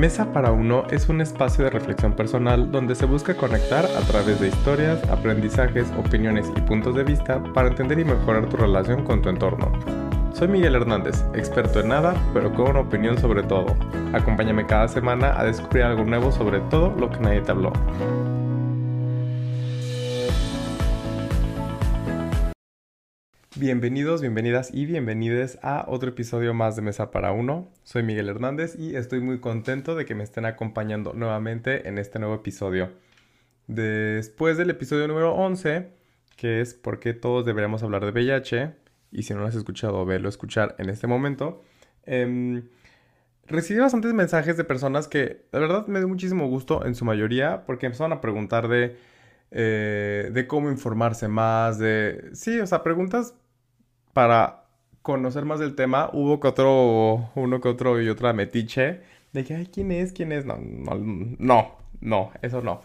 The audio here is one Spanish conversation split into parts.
Mesa para Uno es un espacio de reflexión personal donde se busca conectar a través de historias, aprendizajes, opiniones y puntos de vista para entender y mejorar tu relación con tu entorno. Soy Miguel Hernández, experto en nada, pero con una opinión sobre todo. Acompáñame cada semana a descubrir algo nuevo sobre todo lo que nadie te habló. Bienvenidos, bienvenidas y bienvenides a otro episodio más de Mesa para Uno. Soy Miguel Hernández y estoy muy contento de que me estén acompañando nuevamente en este nuevo episodio. Después del episodio número 11, que es por qué todos deberíamos hablar de VIH, y si no lo has escuchado, velo escuchar en este momento, eh, recibí bastantes mensajes de personas que de verdad me dio muchísimo gusto en su mayoría porque empezaron a preguntar de, eh, de cómo informarse más, de... Sí, o sea, preguntas para conocer más del tema, hubo que otro, uno que otro y otra metiche de que, ay, ¿quién es? ¿Quién es? No, no, no, no eso no.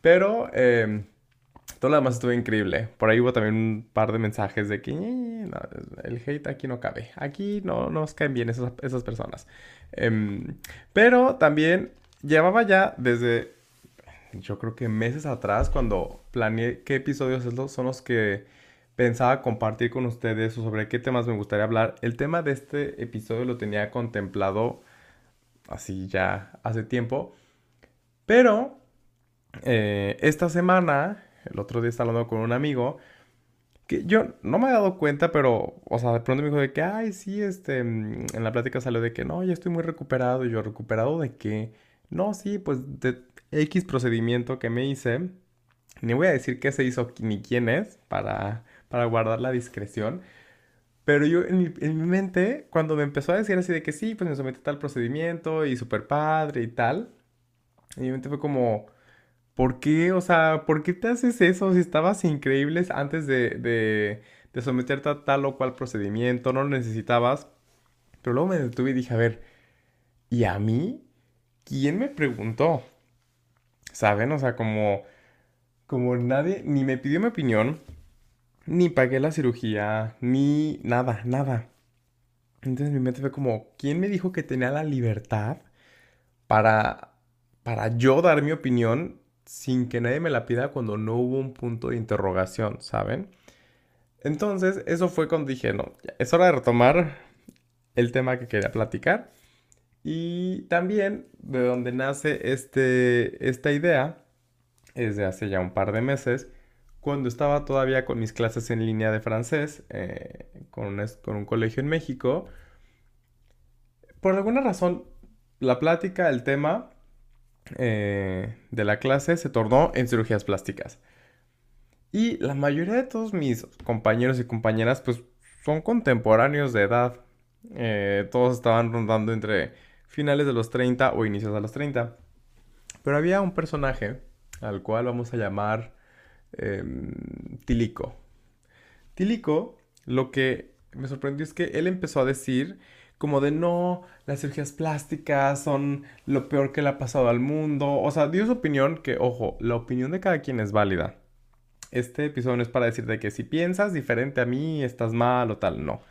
Pero eh, todo lo demás estuvo increíble. Por ahí hubo también un par de mensajes de que el hate aquí no cabe. Aquí no, nos caen bien esas, esas personas. Em, pero también llevaba ya desde, yo creo que meses atrás, cuando planeé qué episodios son los que pensaba compartir con ustedes o sobre qué temas me gustaría hablar. El tema de este episodio lo tenía contemplado así ya hace tiempo. Pero eh, esta semana, el otro día estaba hablando con un amigo que yo no me he dado cuenta, pero, o sea, de pronto me dijo de que, ay, sí, este, en la plática salió de que, no, ya estoy muy recuperado. Y yo, ¿recuperado de qué? No, sí, pues de X procedimiento que me hice. Ni voy a decir qué se hizo ni quién es para para guardar la discreción. Pero yo en mi, en mi, mente, cuando me empezó a decir así de que sí, pues me sometí a tal procedimiento y súper padre y tal, en mi mente fue como, ¿por qué? O sea, ¿por qué te haces eso si estabas increíbles antes de, de, de someterte a tal o cual procedimiento? No lo necesitabas. Pero luego me detuve y dije, a ver, ¿y a mí? ¿Quién me preguntó? ¿Saben? O sea, como, como nadie ni me pidió mi opinión ni pagué la cirugía, ni nada, nada. Entonces mi mente fue como, ¿quién me dijo que tenía la libertad para, para yo dar mi opinión sin que nadie me la pida cuando no hubo un punto de interrogación, ¿saben? Entonces, eso fue cuando dije, no, es hora de retomar el tema que quería platicar. Y también de donde nace este, esta idea, es de hace ya un par de meses, cuando estaba todavía con mis clases en línea de francés, eh, con, un, colegio en México, por alguna razón, la plática, el tema eh, de la clase se tornó en cirugías plásticas. Y la mayoría de todos mis compañeros y compañeras, pues, son contemporáneos de edad. Eh, todos estaban rondando entre finales de los 30 o inicios de los 30. Pero había un personaje al cual vamos a llamar Em, Tilico. Tilico, lo que me sorprendió es que él empezó a decir como de no, las cirugías plásticas son lo peor que le ha pasado al mundo. O sea, dio su opinión que, ojo, la opinión de cada quien es válida. Este episodio no es para decirte que si piensas diferente a mí, estás mal o tal. No.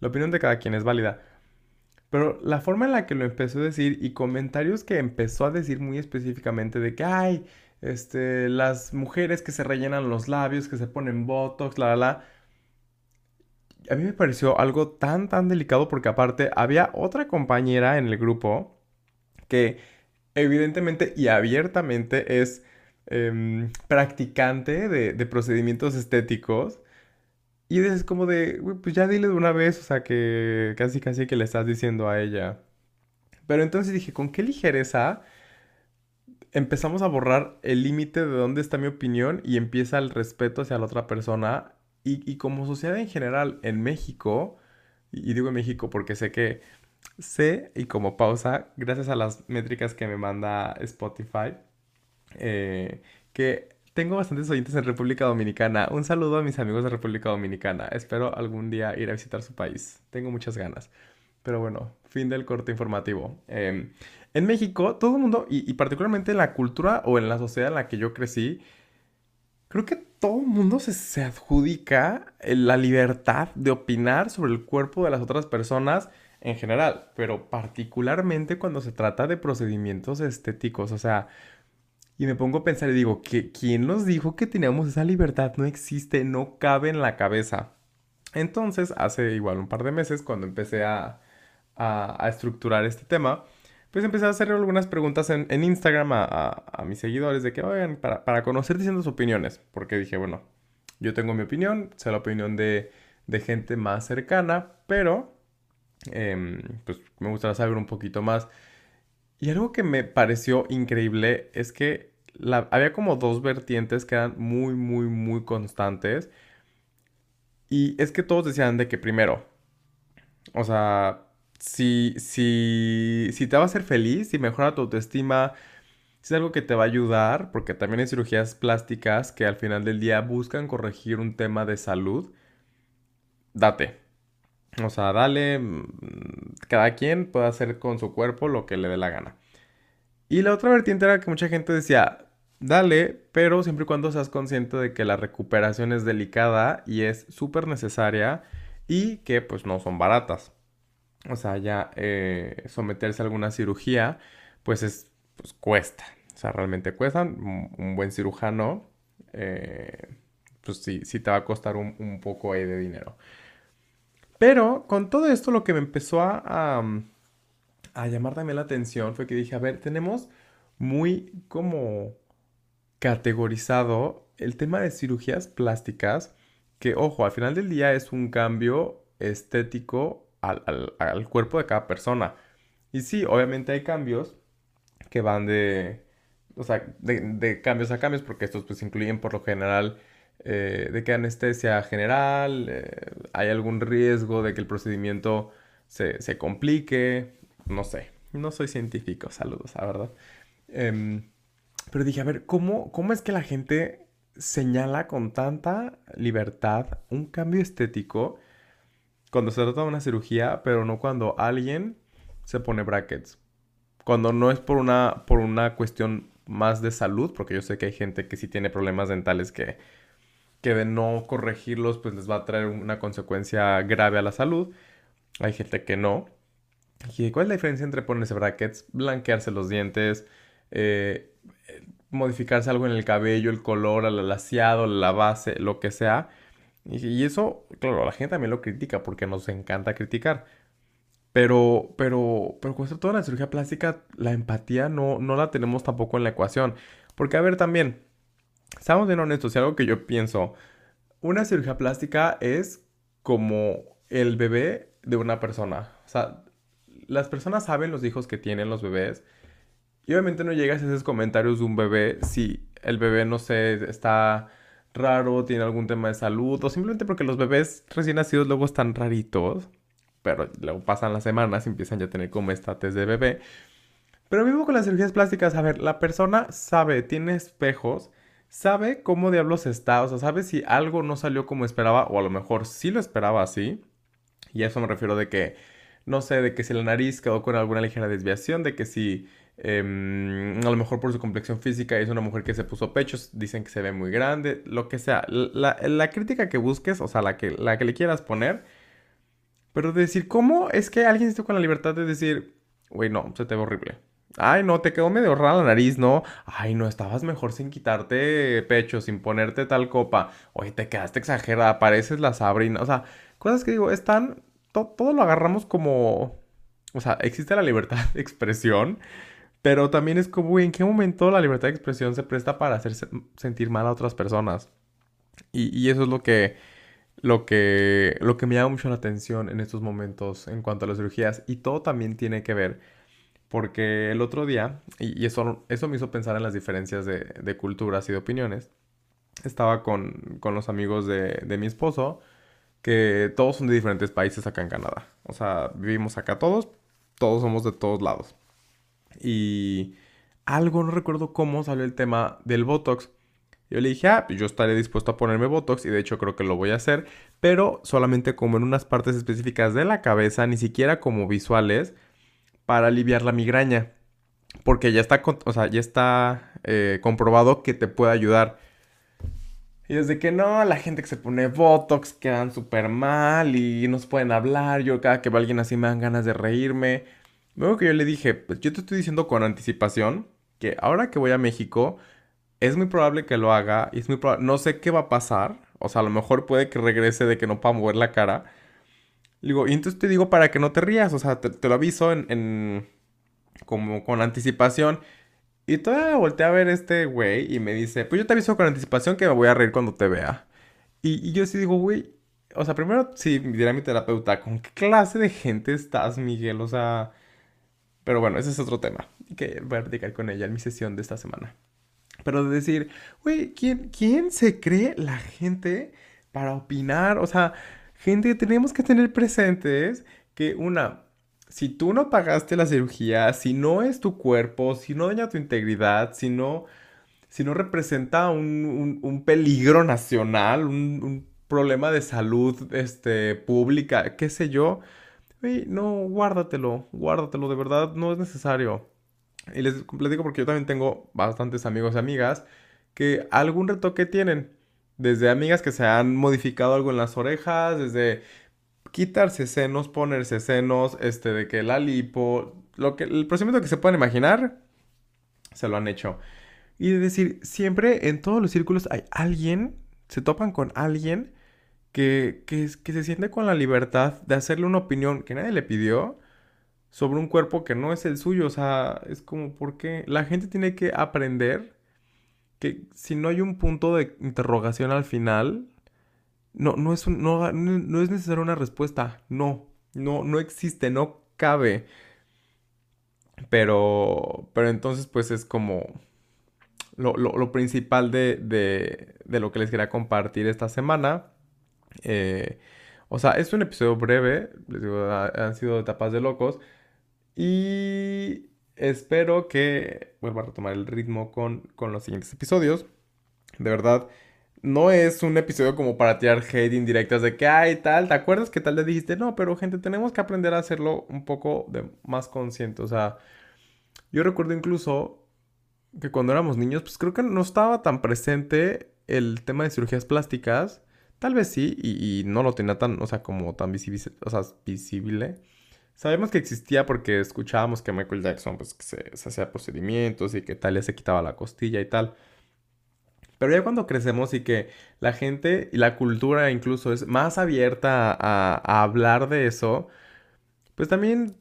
La opinión de cada quien es válida. Pero la forma en la que lo empezó a decir y comentarios que empezó a decir muy específicamente de que, ay, este, las mujeres que se rellenan los labios, que se ponen botox, la, la, la. A mí me pareció algo tan, tan delicado porque aparte había otra compañera en el grupo que evidentemente y abiertamente es em, practicante de, de, procedimientos estéticos. Y es como de, pues ya dile de una vez, o sea, que casi casi que le estás diciendo a ella. Pero entonces dije, ¿con qué ligereza empezamos a borrar el límite de dónde está mi opinión y empieza el respeto hacia la otra persona. Y, como sociedad en general en México, y, digo en México porque sé que sé, y como pausa, gracias a las métricas que me manda Spotify, eh, que tengo bastantes oyentes en República Dominicana. Un saludo a mis amigos de República Dominicana. Espero algún día ir a visitar su país. Tengo muchas ganas. Pero bueno, fin del corte informativo. Em, en México, todo el mundo, y, particularmente en la cultura o en la sociedad en la que yo crecí, creo que todo el mundo se, adjudica la libertad de opinar sobre el cuerpo de las otras personas en general, pero particularmente cuando se trata de procedimientos estéticos, o sea, y me pongo a pensar y digo, ¿que, ¿quién nos dijo que teníamos esa libertad? No existe, no cabe en la cabeza. Entonces, hace igual un par de meses, cuando empecé a, a, estructurar este tema, pues empecé a hacer algunas preguntas en, Instagram a, mis seguidores de que, oigan, para, para conocer sus opiniones, porque dije, bueno, yo tengo mi opinión, sé la opinión de, de gente más cercana, pero em, pues me gustaría saber un poquito más. Y algo que me pareció increíble es que había como dos vertientes que eran muy, muy, muy constantes. Y es que todos decían de que primero, o sea, si, si, si te va a hacer feliz, si mejora tu autoestima, si es algo que te va a ayudar, porque también hay cirugías plásticas que al final del día buscan corregir un tema de salud, date. O sea, dale, mm, cada quien puede hacer con su cuerpo lo que le dé la gana. Y la otra vertiente era que mucha gente decía, dale, pero siempre y cuando seas consciente de que la recuperación es delicada y es súper necesaria y que pues no son baratas. O sea, ya eh, someterse a alguna cirugía, pues es, pues cuesta. O sea, realmente cuesta. Un, buen cirujano, eh, pues sí, sí te va a costar un, poco ahí de dinero. Pero con todo esto lo que me empezó a, a llamar también la atención fue que dije, a ver, tenemos muy como categorizado el tema de cirugías plásticas, que ojo, al final del día es un cambio estético al, cuerpo de cada persona. Y sí, obviamente hay cambios que van de, o sea, de, cambios a cambios, porque estos pues incluyen por lo general eh, de que anestesia general, eh, hay algún riesgo de que el procedimiento se, se, complique, no sé, no soy científico, saludos, la verdad. Em, pero dije, a ver, ¿cómo, ¿cómo es que la gente señala con tanta libertad un cambio estético cuando se trata de una cirugía, pero no cuando alguien se pone brackets? Cuando no es por una, por una cuestión más de salud, porque yo sé que hay gente que sí tiene problemas dentales que, que de no corregirlos pues les va a traer una consecuencia grave a la salud. Hay gente que no. ¿Y cuál es la diferencia entre ponerse brackets, blanquearse los dientes, eh, modificarse algo en el cabello, el color, el alaciado, la base, lo que sea. Y, eso, claro, la gente también lo critica porque nos encanta criticar. Pero, pero, pero con toda la cirugía plástica, la empatía no, no la tenemos tampoco en la ecuación. Porque, a ver, también, estamos bien honestos, y algo que yo pienso, una cirugía plástica es como el bebé de una persona. O sea, las personas saben los hijos que tienen los bebés y obviamente no llegas a esos comentarios de un bebé si el bebé, no sé, está raro, tiene algún tema de salud, o simplemente porque los bebés recién nacidos luego están raritos, pero luego pasan las semanas y empiezan ya a tener como estates de bebé. Pero mismo con las cirugías plásticas, a ver, la persona sabe, tiene espejos, sabe cómo diablos está, o sea, sabe si algo no salió como esperaba, o a lo mejor sí lo esperaba así. Y a eso me refiero de que, no sé, de que si la nariz quedó con alguna ligera desviación, de que si Em, a lo mejor por su complexión física es una mujer que se puso pechos, dicen que se ve muy grande, lo que sea. La, crítica que busques, o sea, la que, la que le quieras poner, pero decir, ¿cómo es que alguien esté con la libertad de decir, güey, no, se te ve horrible? Ay, no, te quedó medio rara la nariz, ¿no? Ay, no, estabas mejor sin quitarte pecho, sin ponerte tal copa. Oye, te quedaste exagerada, pareces la Sabrina. O sea, cosas que digo, están. todo lo agarramos como. O sea, existe la libertad de expresión. Pero también es como, ¿en qué momento la libertad de expresión se presta para hacer sentir mal a otras personas? Y, eso es lo que, lo, que, lo que me llama mucho la atención en estos momentos en cuanto a las cirugías. Y todo también tiene que ver, porque el otro día, y, eso, eso me hizo pensar en las diferencias de, culturas y de opiniones, estaba con, los amigos de, de mi esposo, que todos son de diferentes países acá en Canadá. O sea, vivimos acá todos, todos somos de todos lados. Y algo, no recuerdo cómo salió el tema del Botox. Yo le dije, ah, pues yo estaré dispuesto a ponerme Botox y de hecho creo que lo voy a hacer, pero solamente como en unas partes específicas de la cabeza, ni siquiera como visuales, para aliviar la migraña. Porque ya está, o sea, ya está eh, comprobado que te puede ayudar. Y desde que no, la gente que se pone Botox quedan súper mal y no se pueden hablar. Yo cada que veo a alguien así me dan ganas de reírme. Luego que yo le dije, pues yo te estoy diciendo con anticipación que ahora que voy a México es muy probable que lo haga y es muy probable, no sé qué va a pasar, o sea, a lo mejor puede que regrese de que no pueda mover la cara. Digo, y entonces te digo para que no te rías, o sea, te, lo aviso en, como con anticipación. Y todavía volteé a ver este güey y me dice, pues yo te aviso con anticipación que me voy a reír cuando te vea. Y, yo sí digo, güey, o sea, primero sí dirá mi terapeuta, ¿con qué clase de gente estás, Miguel? O sea, pero bueno, ese es otro tema que voy a platicar con ella en mi sesión de esta semana. Pero de decir, güey, ¿quién, ¿quién se cree la gente para opinar? O sea, gente, tenemos que tener presentes que una, si tú no pagaste la cirugía, si no es tu cuerpo, si no daña tu integridad, si no, si no representa un, peligro nacional, un, problema de salud este, pública, qué sé yo, no, guárdatelo, guárdatelo, de verdad, no es necesario. Y les platico porque yo también tengo bastantes amigos y amigas que algún retoque tienen. Desde amigas que se han modificado algo en las orejas, desde quitarse senos, ponerse senos, este, de que la lipo, lo que, el procedimiento que se puedan imaginar, se lo han hecho. Y de decir, siempre en todos los círculos hay alguien, se topan con alguien que, que, se siente con la libertad de hacerle una opinión que nadie le pidió sobre un cuerpo que no es el suyo. O sea, es como porque la gente tiene que aprender que si no hay un punto de interrogación al final, no, no, es, no, no es necesaria una respuesta. No, no, no existe, no cabe. Pero, pero entonces pues es como lo, principal de, de, lo que les quería compartir esta semana. Eh, o sea, es un episodio breve, les digo, han sido etapas de locos. Y espero que vuelva a retomar el ritmo con, con los siguientes episodios. De verdad, no es un episodio como para tirar hate indirectas de que, ay, tal, ¿te acuerdas que tal le dijiste? No, pero gente, tenemos que aprender a hacerlo un poco más consciente. O sea, yo recuerdo incluso que cuando éramos niños, pues creo que no estaba tan presente el tema de cirugías plásticas. Tal vez sí, y, no lo tenía tan, o sea, como tan visible, o sea, visible. Sabemos que existía porque escuchábamos que Michael Jackson pues, se, hacía procedimientos y que tal ya se quitaba la costilla y tal. Pero ya cuando crecemos y que la gente y la cultura incluso es más abierta a, hablar de eso, pues también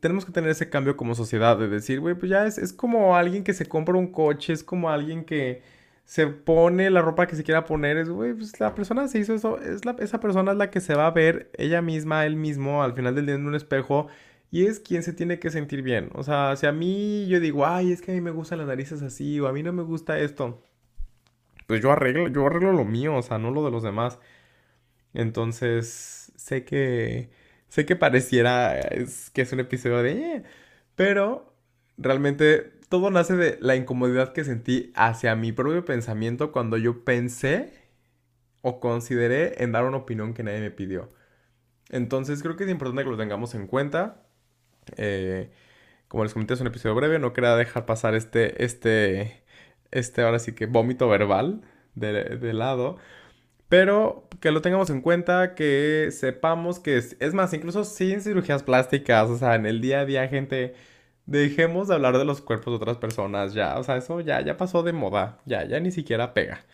tenemos que tener ese cambio como sociedad de decir, güey, pues ya es, es como alguien que se compra un coche, es como alguien que se pone la ropa que se quiera poner, es, güey, pues la persona se hizo eso, es la, esa persona es la que se va a ver ella misma, él mismo, al final del día en un espejo, y es quien se tiene que sentir bien. O sea, si a mí yo digo, ay, es que a mí me gustan las narices así, o a mí no me gusta esto, pues yo arreglo, yo arreglo lo mío, o sea, no lo de los demás. Entonces, sé que, sé que pareciera es, que es un episodio de, eh", pero realmente todo nace de la incomodidad que sentí hacia mi propio pensamiento cuando yo pensé o consideré en dar una opinión que nadie me pidió. Entonces creo que es importante que lo tengamos en cuenta. Eh, como les comenté, es un episodio breve, no quería dejar pasar este, este, este ahora sí que vómito verbal de, de lado. Pero que lo tengamos en cuenta, que sepamos que es, es más, incluso sin cirugías plásticas, o sea, en el día a día gente Dejemos de hablar de los cuerpos de otras personas, ya, o sea, eso ya, ya pasó de moda, ya, ya ni siquiera pega.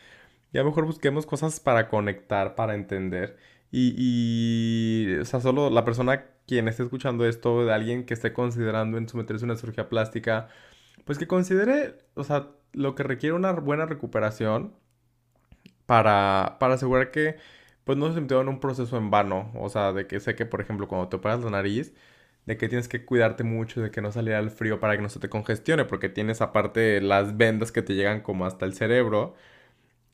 Ya mejor busquemos cosas para conectar, para entender. Y, y, o sea, solo la persona quien esté escuchando esto, de alguien que esté considerando en someterse a una cirugía plástica, pues que considere, o sea, lo que requiere una buena recuperación para, para asegurar que, pues no se metió en un proceso en vano. O sea, de que sé que, por ejemplo, cuando te operas la nariz, de que tienes que cuidarte mucho de que no saliera el frío para que no se te congestione, porque tienes aparte las vendas que te llegan como hasta el cerebro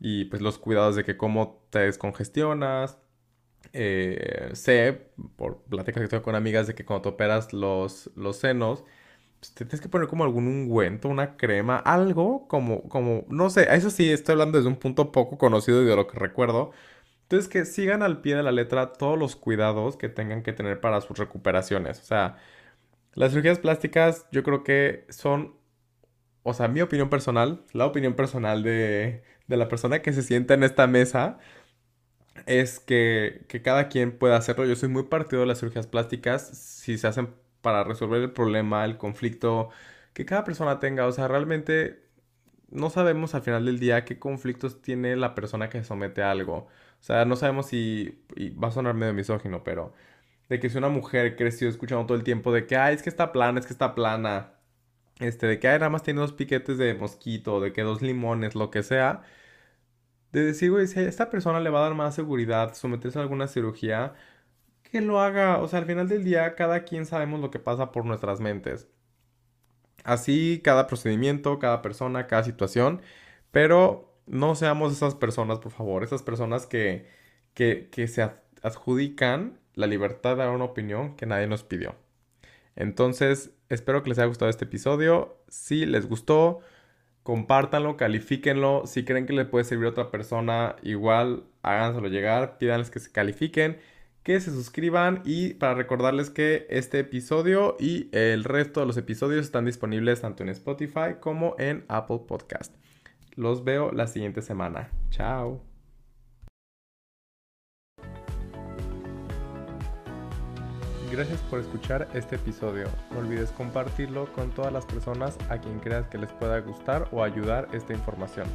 y pues los cuidados de que cómo te descongestionas. Eh, sé, por pláticas que tengo con amigas, de que cuando te operas los, los senos, pues te tienes que poner como algún ungüento, una crema, algo como, como, no sé, eso sí, estoy hablando desde un punto poco conocido y de lo que recuerdo, entonces, que sigan al pie de la letra todos los cuidados que tengan que tener para sus recuperaciones. O sea, las cirugías plásticas yo creo que son, o sea, mi opinión personal, la opinión personal de de la persona que se sienta en esta mesa es que, que cada quien pueda hacerlo. Yo soy muy partido de las cirugías plásticas si se hacen para resolver el problema, el conflicto que cada persona tenga. O sea, realmente no sabemos al final del día qué conflictos tiene la persona que se somete a algo. Sea, no sabemos si, y va a sonar medio misógino, pero de que si una mujer creció escuchando todo el tiempo de que, ay, es que está plana, es que está plana, este, de que, ay, nada más tiene dos piquetes de mosquito, de que dos limones, lo que sea, de decir, güey, si a esta persona le va a dar más seguridad someterse a alguna cirugía, que lo haga. O sea, al final del día, cada quien sabemos lo que pasa por nuestras mentes. Así, cada procedimiento, cada persona, cada situación. Pero no seamos esas personas, por favor. Esas personas que, que, se adjudican la libertad de dar una opinión que nadie nos pidió. Entonces, espero que les haya gustado este episodio. Si les gustó, compártanlo, califíquenlo. Si creen que le puede servir a otra persona, igual háganselo llegar, pídanles que se califiquen, que se suscriban y para recordarles que este episodio y el resto de los episodios están disponibles tanto en Spotify como en Apple Podcast. Los veo la siguiente semana. Chao. Gracias por escuchar este episodio. No olvides compartirlo con todas las personas a quien creas que les pueda gustar o ayudar esta información.